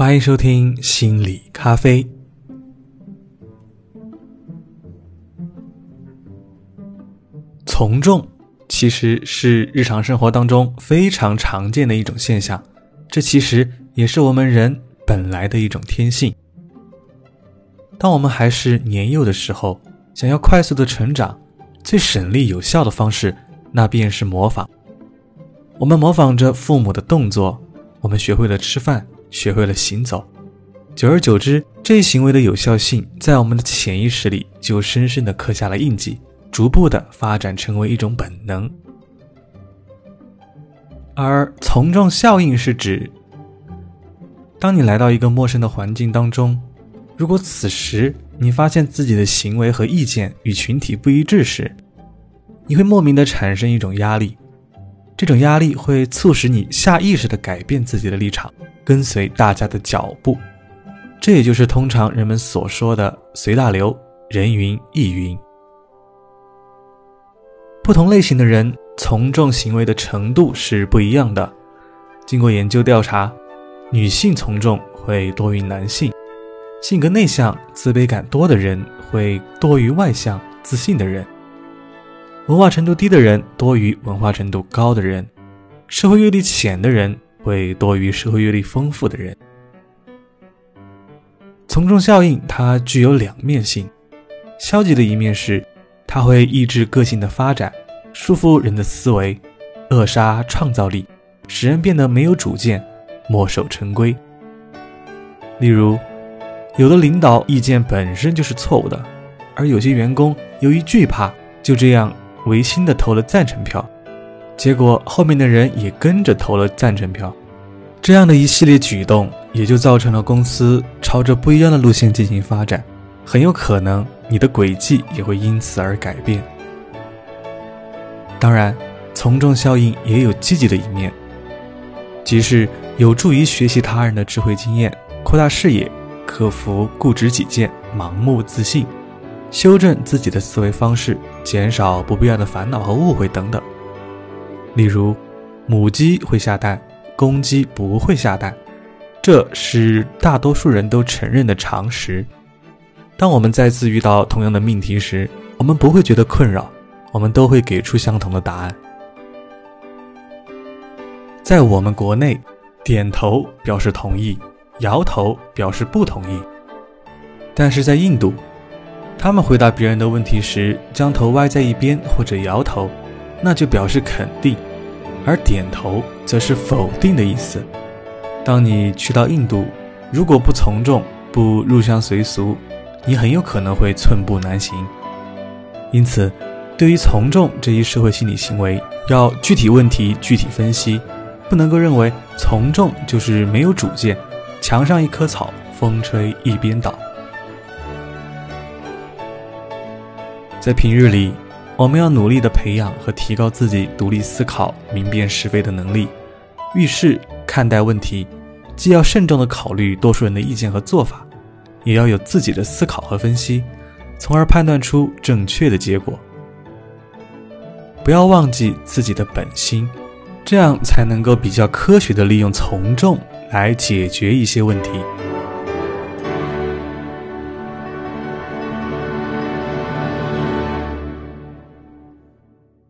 欢迎收听心理咖啡。从众其实是日常生活当中非常常见的一种现象，这其实也是我们人本来的一种天性。当我们还是年幼的时候，想要快速的成长，最省力有效的方式，那便是模仿。我们模仿着父母的动作，我们学会了吃饭，学会了行走。久而久之，这一行为的有效性在我们的潜意识里就深深的刻下了印记，逐步的发展成为一种本能。而从众效应是指，当你来到一个陌生的环境当中。如果此时你发现自己的行为和意见与群体不一致时，你会莫名的产生一种压力，这种压力会促使你下意识的改变自己的立场，跟随大家的脚步。这也就是通常人们所说的“随大流，人云亦云”。不同类型的人从众行为的程度是不一样的。经过研究调查，女性从众会多于男性。性格内向、自卑感多的人会多于外向、自信的人；文化程度低的人多于文化程度高的人；社会阅历浅的人会多于社会阅历丰富的人。从众效应它具有两面性，消极的一面是它会抑制个性的发展，束缚人的思维，扼杀创造力，使人变得没有主见，墨守成规。例如。有的领导意见本身就是错误的，而有些员工由于惧怕，就这样违心的投了赞成票，结果后面的人也跟着投了赞成票，这样的一系列举动也就造成了公司朝着不一样的路线进行发展，很有可能你的轨迹也会因此而改变。当然，从众效应也有积极的一面，即是有助于学习他人的智慧经验，扩大视野。克服固执己见、盲目自信，修正自己的思维方式，减少不必要的烦恼和误会等等。例如，母鸡会下蛋，公鸡不会下蛋，这是大多数人都承认的常识。当我们再次遇到同样的命题时，我们不会觉得困扰，我们都会给出相同的答案。在我们国内，点头表示同意。摇头表示不同意，但是在印度，他们回答别人的问题时，将头歪在一边或者摇头，那就表示肯定；而点头则是否定的意思。当你去到印度，如果不从众、不入乡随俗，你很有可能会寸步难行。因此，对于从众这一社会心理行为，要具体问题具体分析，不能够认为从众就是没有主见。墙上一棵草，风吹一边倒。在平日里，我们要努力的培养和提高自己独立思考、明辨是非的能力。遇事看待问题，既要慎重的考虑多数人的意见和做法，也要有自己的思考和分析，从而判断出正确的结果。不要忘记自己的本心，这样才能够比较科学的利用从众。来解决一些问题。